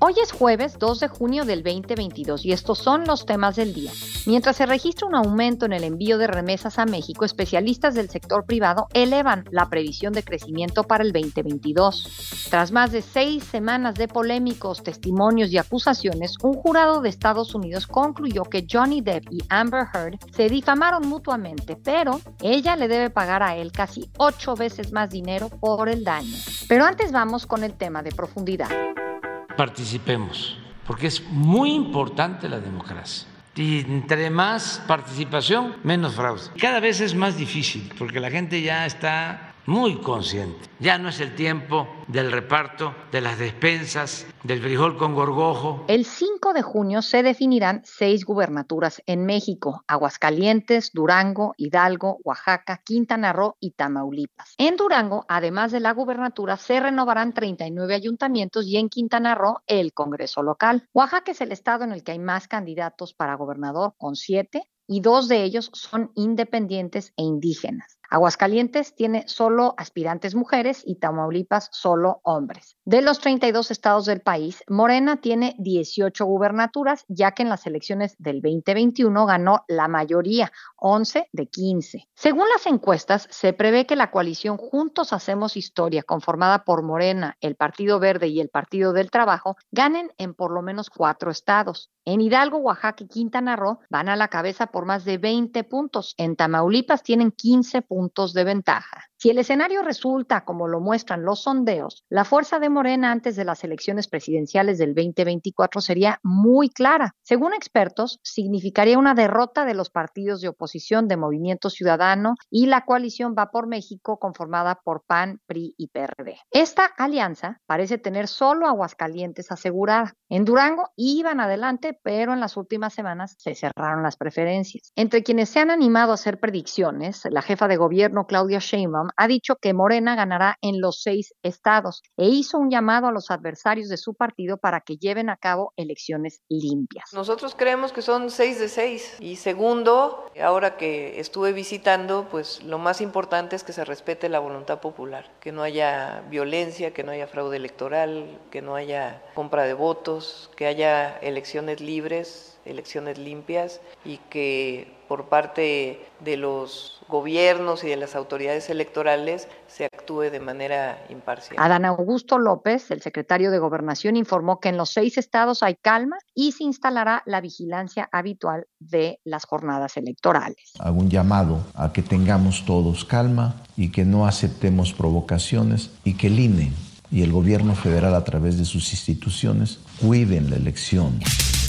Hoy es jueves 2 de junio del 2022 y estos son los temas del día. Mientras se registra un aumento en el envío de remesas a México, especialistas del sector privado elevan la previsión de crecimiento para el 2022. Tras más de seis semanas de polémicos testimonios y acusaciones, un jurado de Estados Unidos concluyó que Johnny Depp y Amber Heard se difamaron mutuamente, pero ella le debe pagar a él casi ocho veces más dinero por el daño. Pero antes vamos con el tema de profundidad. Participemos, porque es muy importante la democracia. Y entre más participación, menos fraude. Cada vez es más difícil, porque la gente ya está muy consciente. Ya no es el tiempo del reparto de las despensas, del frijol con gorgojo. El 5 de junio se definirán seis gubernaturas en México, Aguascalientes, Durango, Hidalgo, Oaxaca, Quintana Roo y Tamaulipas. En Durango, además de la gubernatura, se renovarán 39 ayuntamientos y en Quintana Roo el Congreso local. Oaxaca es el estado en el que hay más candidatos para gobernador, con siete, y dos de ellos son independientes e indígenas. Aguascalientes tiene solo aspirantes mujeres y Tamaulipas solo hombres. De los 32 estados del país, Morena tiene 18 gubernaturas, ya que en las elecciones del 2021 ganó la mayoría, 11 de 15. Según las encuestas, se prevé que la coalición Juntos Hacemos Historia, conformada por Morena, el Partido Verde y el Partido del Trabajo, ganen en por lo menos cuatro estados. En Hidalgo, Oaxaca y Quintana Roo van a la cabeza por más de 20 puntos. En Tamaulipas tienen 15 puntos de ventaja. Si el escenario resulta como lo muestran los sondeos, la fuerza de Morena antes de las elecciones presidenciales del 2024 sería muy clara. Según expertos, significaría una derrota de los partidos de oposición de Movimiento Ciudadano y la coalición Va por México conformada por PAN, PRI y PRD. Esta alianza parece tener solo Aguascalientes asegurada. En Durango iban adelante, pero en las últimas semanas se cerraron las preferencias. Entre quienes se han animado a hacer predicciones, la jefa de gobierno Claudia Sheinbaum ha dicho que Morena ganará en los seis estados e hizo un llamado a los adversarios de su partido para que lleven a cabo elecciones limpias. Nosotros creemos que son seis de seis. Y segundo, ahora que estuve visitando, pues lo más importante es que se respete la voluntad popular, que no haya violencia, que no haya fraude electoral, que no haya compra de votos, que haya elecciones libres elecciones limpias y que por parte de los gobiernos y de las autoridades electorales se actúe de manera imparcial. Adán Augusto López, el secretario de Gobernación, informó que en los seis estados hay calma y se instalará la vigilancia habitual de las jornadas electorales. Hago un llamado a que tengamos todos calma y que no aceptemos provocaciones y que el INE y el gobierno federal a través de sus instituciones cuiden la elección.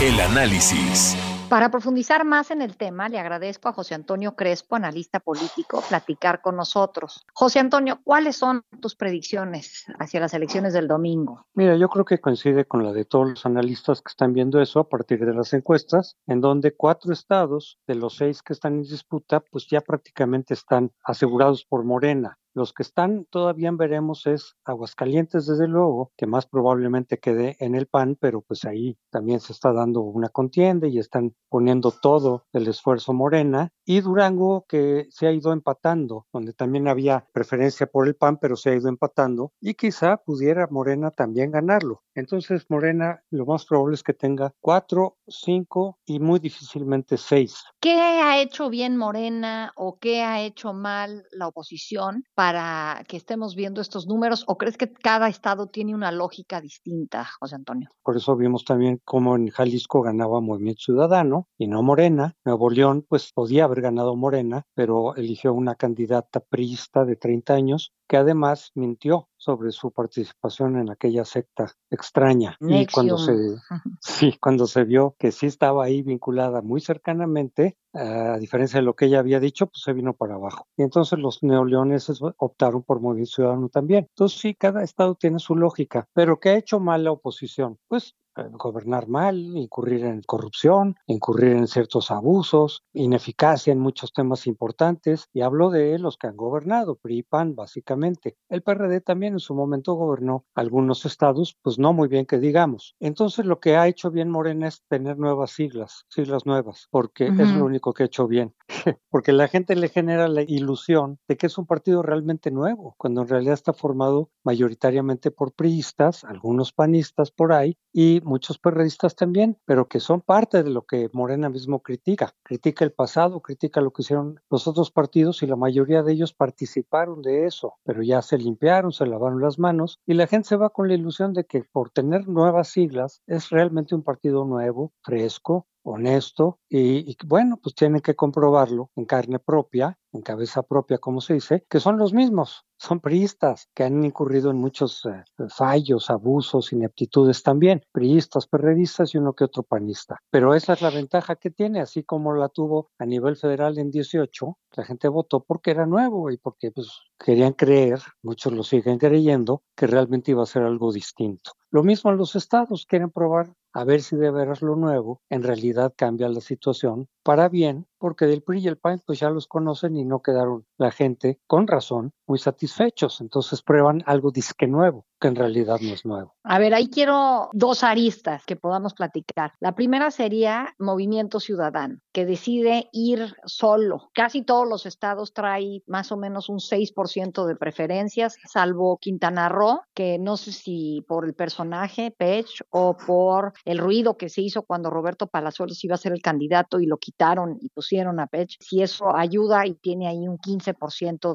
El análisis. Para profundizar más en el tema, le agradezco a José Antonio Crespo, analista político, platicar con nosotros. José Antonio, ¿cuáles son tus predicciones hacia las elecciones del domingo? Mira, yo creo que coincide con la de todos los analistas que están viendo eso a partir de las encuestas, en donde cuatro estados de los seis que están en disputa, pues ya prácticamente están asegurados por Morena. Los que están todavía veremos es Aguascalientes, desde luego, que más probablemente quede en el PAN, pero pues ahí también se está dando una contienda y están poniendo todo el esfuerzo Morena. Y Durango, que se ha ido empatando, donde también había preferencia por el PAN, pero se ha ido empatando. Y quizá pudiera Morena también ganarlo. Entonces Morena lo más probable es que tenga cuatro, cinco y muy difícilmente seis. ¿Qué ha hecho bien Morena o qué ha hecho mal la oposición para que estemos viendo estos números o crees que cada estado tiene una lógica distinta, José Antonio? Por eso vimos también cómo en Jalisco ganaba Movimiento Ciudadano y no Morena. Nuevo León, pues podía haber ganado Morena, pero eligió una candidata priista de 30 años que además mintió sobre su participación en aquella secta extraña. Y cuando se, sí, cuando se vio que sí estaba ahí vinculada muy cercanamente, a diferencia de lo que ella había dicho, pues se vino para abajo. Y entonces los neoleoneses optaron por Movimiento Ciudadano también. Entonces sí, cada estado tiene su lógica. Pero ¿qué ha hecho mal la oposición? Pues gobernar mal, incurrir en corrupción, incurrir en ciertos abusos, ineficacia en muchos temas importantes, y hablo de los que han gobernado, PRI y PAN básicamente. El PRD también en su momento gobernó algunos estados, pues no muy bien que digamos. Entonces lo que ha hecho bien Morena es tener nuevas siglas, siglas nuevas, porque es lo único que ha hecho bien. porque la gente le genera la ilusión de que es un partido realmente nuevo, cuando en realidad está formado mayoritariamente por priistas, algunos panistas por ahí y muchos periodistas también, pero que son parte de lo que Morena mismo critica. Critica el pasado, critica lo que hicieron los otros partidos y la mayoría de ellos participaron de eso, pero ya se limpiaron, se lavaron las manos y la gente se va con la ilusión de que por tener nuevas siglas es realmente un partido nuevo, fresco, honesto y, bueno, pues tienen que comprobarlo en carne propia, en cabeza propia, como se dice, que son los mismos, son priistas que han incurrido en muchos eh, fallos, abusos, ineptitudes también, priistas, perredistas y uno que otro panista. Pero esa es la ventaja que tiene, así como la tuvo a nivel federal en 18, la gente votó porque era nuevo y porque pues querían creer, muchos lo siguen creyendo, que realmente iba a ser algo distinto. Lo mismo en los estados, quieren probar a ver si de veras lo nuevo en realidad cambia la situación para bien, porque del PRI y el PAN pues ya los conocen y no quedaron la gente con razón muy satisfechos. Entonces prueban algo disque nuevo, que en realidad no es nuevo. A ver, ahí quiero dos aristas que podamos platicar. La primera sería Movimiento Ciudadano, que decide ir solo. Casi todos los estados trae más o menos un 6% de preferencias, salvo Quintana Roo, que no sé si por el personaje, Pech, o por el ruido que se hizo cuando Roberto Palazuelos iba a ser el candidato y lo quitaron y pusieron a Pech, si eso ayuda y tiene ahí un 15%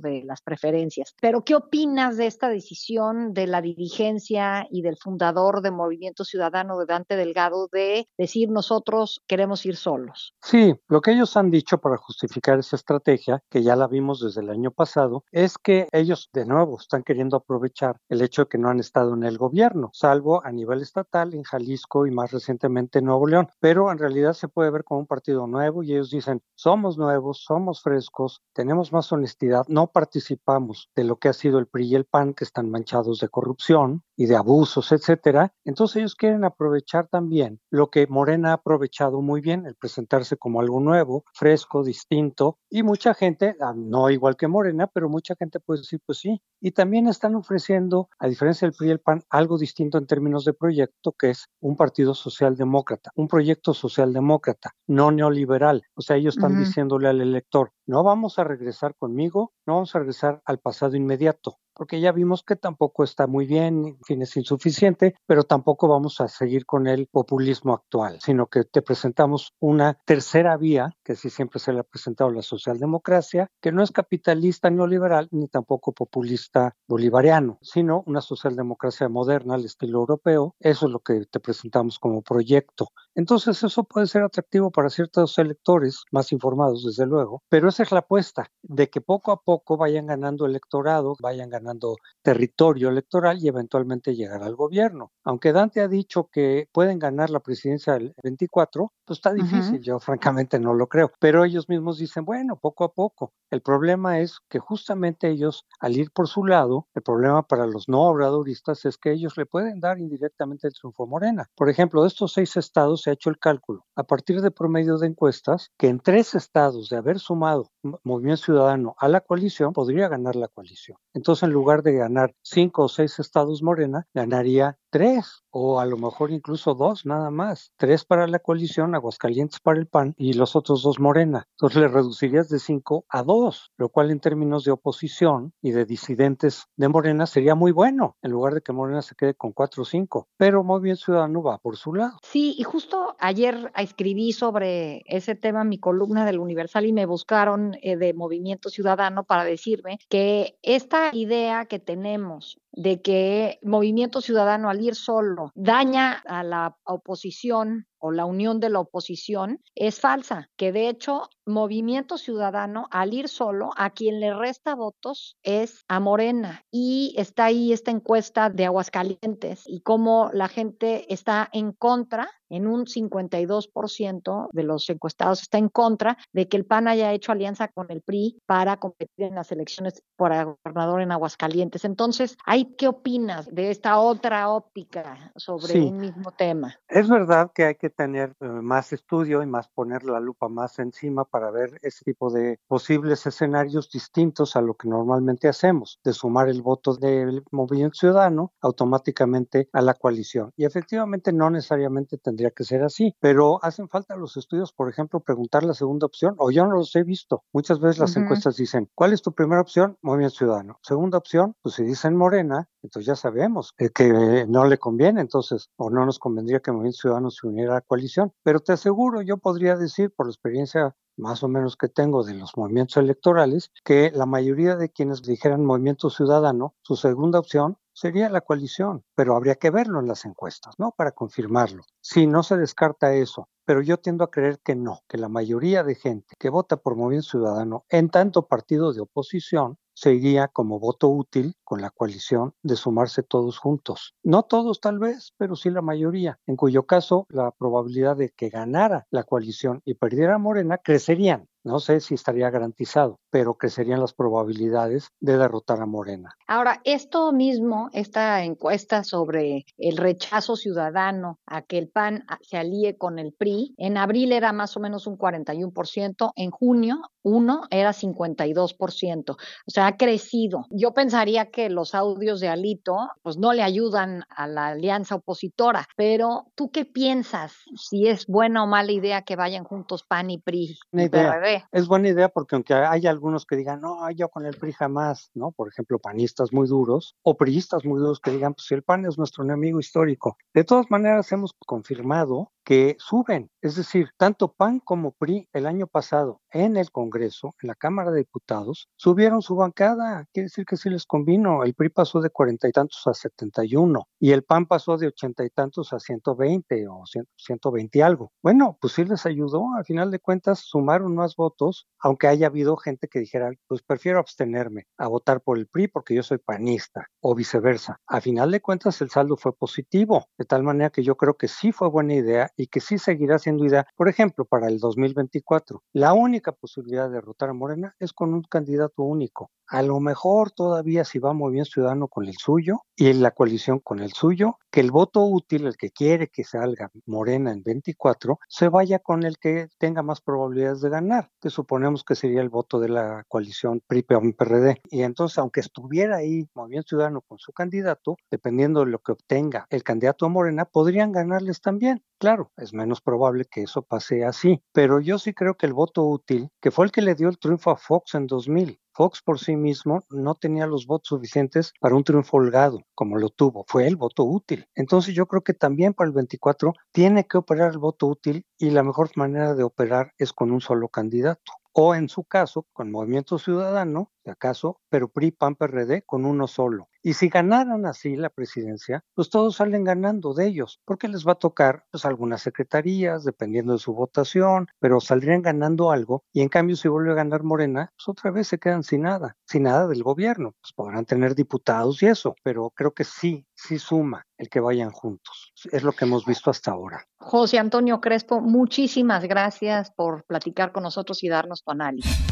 de las preferencias. Pero, ¿qué opinas de esta decisión de la dirigencia y del fundador de Movimiento Ciudadano de Dante Delgado de decir nosotros queremos ir solos? Sí, lo que ellos han dicho para justificar esa estrategia, que ya la vimos desde el año pasado, es que ellos de nuevo están queriendo aprovechar el hecho de que no han estado en el gobierno, salvo a nivel estatal en Jalisco y más recientemente en Nuevo León, pero en realidad se puede ver como un partido nuevo y ellos dicen, somos nuevos, somos frescos, tenemos más honestidad, no participamos de lo que ha sido el PRI y el PAN que están manchados de corrupción y de abusos, etcétera. Entonces ellos quieren aprovechar también lo que Morena ha aprovechado muy bien, el presentarse como algo nuevo, fresco, distinto y mucha gente, ah, no igual que Morena, pero mucha gente puede decir, pues sí, y también están ofreciendo, a diferencia del PRI y el PAN, algo distinto en términos de proyecto, que es un partido socialdemócrata, un proyecto socialdemócrata, no neoliberal. O sea, ellos están diciéndole al elector, no vamos a regresar conmigo, no vamos a regresar al pasado inmediato, porque ya vimos que tampoco está muy bien, en fin, es insuficiente, pero tampoco vamos a seguir con el populismo actual, sino que te presentamos una tercera vía, que sí siempre se le ha presentado la socialdemocracia, que no es capitalista neoliberal ni tampoco populista bolivariano, sino una socialdemocracia moderna al estilo europeo. Eso es lo que te presentamos como proyecto. Entonces eso puede ser atractivo para ciertos electores más informados, desde luego, pero esa es la apuesta, de que poco a poco vayan ganando electorado, vayan ganando ganando territorio electoral y eventualmente llegar al gobierno. Aunque Dante ha dicho que pueden ganar la presidencia del 24, pues está difícil, yo francamente no lo creo. Pero ellos mismos dicen, bueno, poco a poco. El problema es que justamente ellos, al ir por su lado, el problema para los no obradoristas es que ellos le pueden dar indirectamente el triunfo a Morena. Por ejemplo, de estos seis estados se ha hecho el cálculo, a partir de promedio de encuestas, que en tres estados de haber sumado Movimiento Ciudadano a la coalición, podría ganar la coalición. Entonces, en lugar de ganar cinco o seis estados Morena, ganaría tres o a lo mejor incluso dos nada más. Tres para la coalición, Aguascalientes para el PAN y los otros dos Morena. Entonces le reducirías de cinco a dos, lo cual en términos de oposición y de disidentes de Morena sería muy bueno, en lugar de que Morena se quede con cuatro o cinco. Pero Movimiento Ciudadano va por su lado. Sí, y justo ayer escribí sobre ese tema en mi columna del Universal y me buscaron eh, de Movimiento Ciudadano para decirme que esta idea que tenemos de que Movimiento Ciudadano al ir solo daña a la oposición o la unión de la oposición es falsa, que de hecho Movimiento Ciudadano, al ir solo, a quien le resta votos es a Morena. Y está ahí esta encuesta de Aguascalientes y cómo la gente está en contra en un 52% de los encuestados está en contra de que el PAN haya hecho alianza con el PRI para competir en las elecciones por gobernador en Aguascalientes. Entonces, ¿qué opinas de esta otra óptica sobre un mismo tema? Es verdad que hay que tener eh, más estudio y más poner la lupa más encima para ver ese tipo de posibles escenarios distintos a lo que normalmente hacemos, de sumar el voto del movimiento ciudadano automáticamente a la coalición. Y efectivamente no necesariamente tendría que ser así, pero hacen falta los estudios, por ejemplo, preguntar la segunda opción, o yo no los he visto. Muchas veces las encuestas dicen, ¿cuál es tu primera opción? Movimiento Ciudadano. Segunda opción, pues si dicen Morena, entonces ya sabemos que no le conviene, entonces, o no nos convendría que Movimiento Ciudadano se uniera coalición. Pero te aseguro, yo podría decir, por la experiencia más o menos que tengo de los movimientos electorales, que la mayoría de quienes dijeran Movimiento Ciudadano, su segunda opción sería la coalición, pero habría que verlo en las encuestas, ¿no? Para confirmarlo. Sí, no se descarta eso, pero yo tiendo a creer que no, que la mayoría de gente que vota por Movimiento Ciudadano en tanto partido de oposición se iría como voto útil con la coalición de sumarse todos juntos. No todos tal vez, pero sí la mayoría, en cuyo caso la probabilidad de que ganara la coalición y perdiera Morena crecerían. No sé si estaría garantizado, pero crecerían las probabilidades de derrotar a Morena. Ahora, esto mismo, esta encuesta sobre el rechazo ciudadano a que el PAN se alíe con el PRI, en abril era más o menos un 41%, en junio uno era 52%, o sea, ha crecido. Yo pensaría que los audios de Alito pues no le ayudan a la alianza opositora, pero ¿tú qué piensas si es buena o mala idea que vayan juntos PAN y PRI y PRD? Es buena idea porque aunque hay algunos que digan, no, yo con el PRI jamás, ¿no? Por ejemplo, panistas muy duros o priistas muy duros que digan, pues el PAN es nuestro enemigo histórico. De todas maneras, hemos confirmado que suben. Es decir, tanto PAN como PRI el año pasado en el Congreso, en la Cámara de Diputados, subieron su bancada. Quiere decir que sí les convino. El PRI pasó de cuarenta y tantos a setenta y uno y el PAN pasó de ochenta y tantos a ciento veinte o ciento veinte y algo. Bueno, pues sí les ayudó. Al final de cuentas, sumaron más votos, aunque haya habido gente que dijera, pues prefiero abstenerme a votar por el PRI porque yo soy panista o viceversa. A final de cuentas, el saldo fue positivo, de tal manera que yo creo que sí fue buena idea y que sí seguirá siendo idea. Por ejemplo, para el 2024, la única posibilidad de derrotar a Morena es con un candidato único. A lo mejor todavía si va muy bien Ciudadano con el suyo y la coalición con el suyo, que el voto útil, el que quiere que salga Morena en 24, se vaya con el que tenga más probabilidades de ganar, que suponemos que sería el voto de la coalición PRI-PRD. Y entonces, aunque estuviera ahí Movimiento Ciudadano con su candidato, dependiendo de lo que obtenga el candidato a Morena, podrían ganarles también. Claro, es menos probable que eso pase así, pero yo sí creo que el voto útil, que fue el que le dio el triunfo a Fox en 2000, Fox por sí mismo no tenía los votos suficientes para un triunfo holgado, como lo tuvo. Fue el voto útil. Entonces yo creo que también para el 24 tiene que operar el voto útil y la mejor manera de operar es con un solo candidato. O en su caso, con Movimiento Ciudadano, de acaso, pero PRI, PAN, PRD con uno solo. Y si ganaran así la presidencia, pues todos salen ganando de ellos, porque les va a tocar pues algunas secretarías, dependiendo de su votación, pero saldrían ganando algo, y en cambio si vuelve a ganar Morena, pues otra vez se quedan sin nada, sin nada del gobierno, pues podrán tener diputados y eso, pero creo que sí, sí suma el que vayan juntos. Es lo que hemos visto hasta ahora. José Antonio Crespo, muchísimas gracias por platicar con nosotros y darnos tu análisis.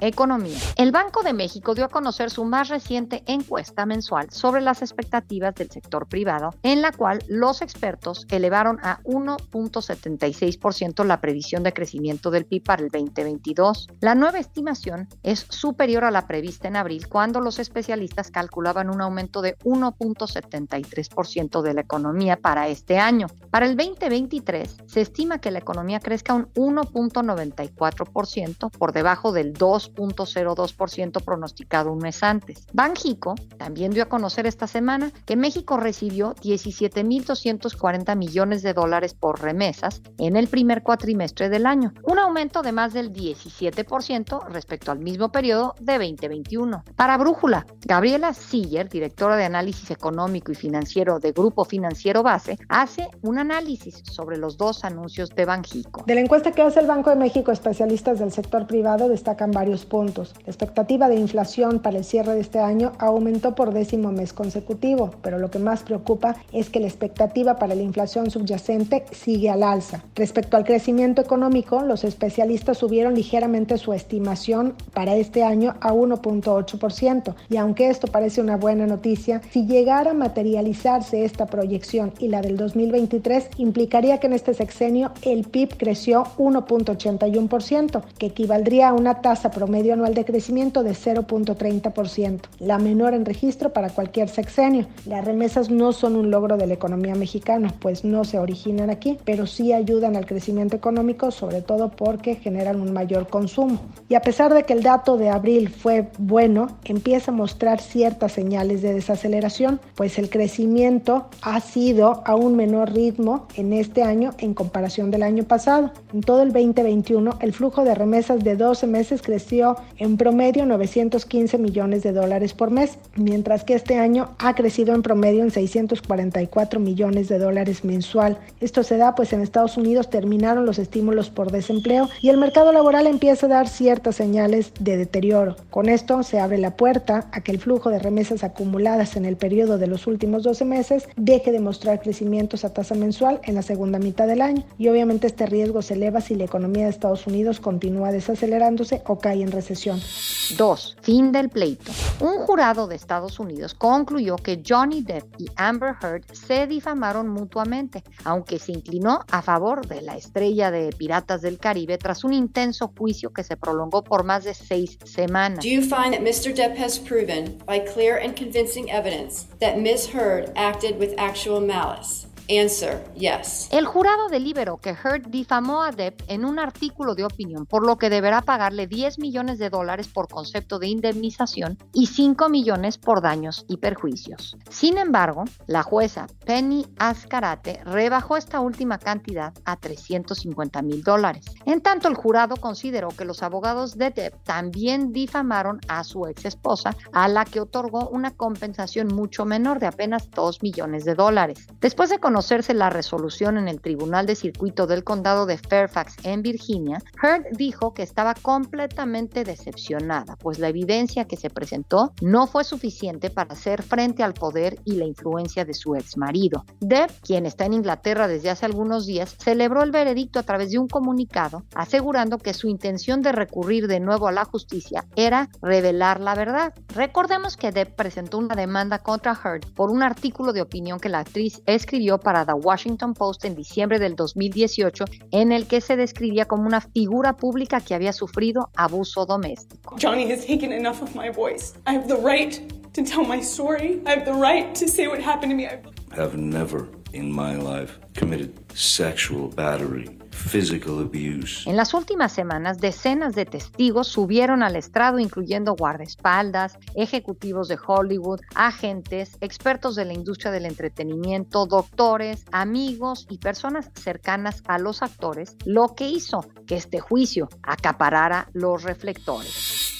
Economía. El Banco de México dio a conocer su más reciente encuesta mensual sobre las expectativas del sector privado, en la cual los expertos elevaron a 1.76% la previsión de crecimiento del PIB para el 2022. La nueva estimación es superior a la prevista en abril, cuando los especialistas calculaban un aumento de 1.73% de la economía para este año. Para el 2023 se estima que la economía crezca un 1.94% por debajo del 2 2.02% pronosticado un mes antes. Banjico también dio a conocer esta semana que México recibió 17.240 millones de dólares por remesas en el primer cuatrimestre del año, un aumento de más del 17% respecto al mismo periodo de 2021. Para Brújula, Gabriela Siller, directora de análisis económico y financiero de Grupo Financiero Base, hace un análisis sobre los dos anuncios de Banjico. De la encuesta que hace el Banco de México, especialistas del sector privado destacan varios puntos. La expectativa de inflación para el cierre de este año aumentó por décimo mes consecutivo, pero lo que más preocupa es que la expectativa para la inflación subyacente sigue al alza. Respecto al crecimiento económico, los especialistas subieron ligeramente su estimación para este año a 1.8%, y aunque esto parece una buena noticia, si llegara a materializarse esta proyección y la del 2023, implicaría que en este sexenio el PIB creció 1.81%, que equivaldría a una tasa promedio anual de crecimiento de 0.30%, la menor en registro para cualquier sexenio. Las remesas no son un logro de la economía mexicana, pues no se originan aquí, pero sí ayudan al crecimiento económico, sobre todo porque generan un mayor consumo. Y a pesar de que el dato de abril fue bueno, empieza a mostrar ciertas señales de desaceleración, pues el crecimiento ha sido a un menor ritmo en este año en comparación del año pasado. En todo el 2021, el flujo de remesas de 12 meses creció en promedio 915 millones de dólares por mes, mientras que este año ha crecido en promedio en 644 millones de dólares mensual. Esto se da pues en Estados Unidos terminaron los estímulos por desempleo y el mercado laboral empieza a dar ciertas señales de deterioro. Con esto se abre la puerta a que el flujo de remesas acumuladas en el periodo de los últimos 12 meses deje de mostrar crecimientos a tasa mensual en la segunda mitad del año y obviamente este riesgo se eleva si la economía de Estados Unidos continúa desacelerándose o cae en recesión. 2. Fin del pleito. Un jurado de Estados Unidos concluyó que Johnny Depp y Amber Heard se difamaron mutuamente, aunque se inclinó a favor de la estrella de Piratas del Caribe tras un intenso juicio que se prolongó por más de seis semanas. Do you find that Mr. Depp has proven by clear and convincing evidence that Ms. Heard acted with actual malice? Answer, yes. El jurado deliberó que Heard difamó a Depp en un artículo de opinión, por lo que deberá pagarle 10 millones de dólares por concepto de indemnización y 5 millones por daños y perjuicios. Sin embargo, la jueza Penny Ascarate rebajó esta última cantidad a 350 mil dólares. En tanto, el jurado consideró que los abogados de Depp también difamaron a su ex esposa, a la que otorgó una compensación mucho menor de apenas 2 millones de dólares. Después de conocerse la resolución en el Tribunal de Circuito del Condado de Fairfax en Virginia, Heard dijo que estaba completamente decepcionada, pues la evidencia que se presentó no fue suficiente para hacer frente al poder y la influencia de su ex marido. Deb, quien está en Inglaterra desde hace algunos días, celebró el veredicto a través de un comunicado asegurando que su intención de recurrir de nuevo a la justicia era revelar la verdad. Recordemos que Deb presentó una demanda contra Heard por un artículo de opinión que la actriz escribió para The Washington Post en diciembre del 2018 en el que se describía como una figura pública que había sufrido abuso doméstico. Johnny has taken enough of my voice. I have the right to tell my story. I have the right to say what happened to me. I have never in my life committed sexual battery physical abuse. En las últimas semanas, decenas de testigos subieron al estrado, incluyendo guardaespaldas, ejecutivos de Hollywood, agentes, expertos de la industria del entretenimiento, doctores, amigos y personas cercanas a los actores, lo que hizo que este juicio acaparara los reflectores.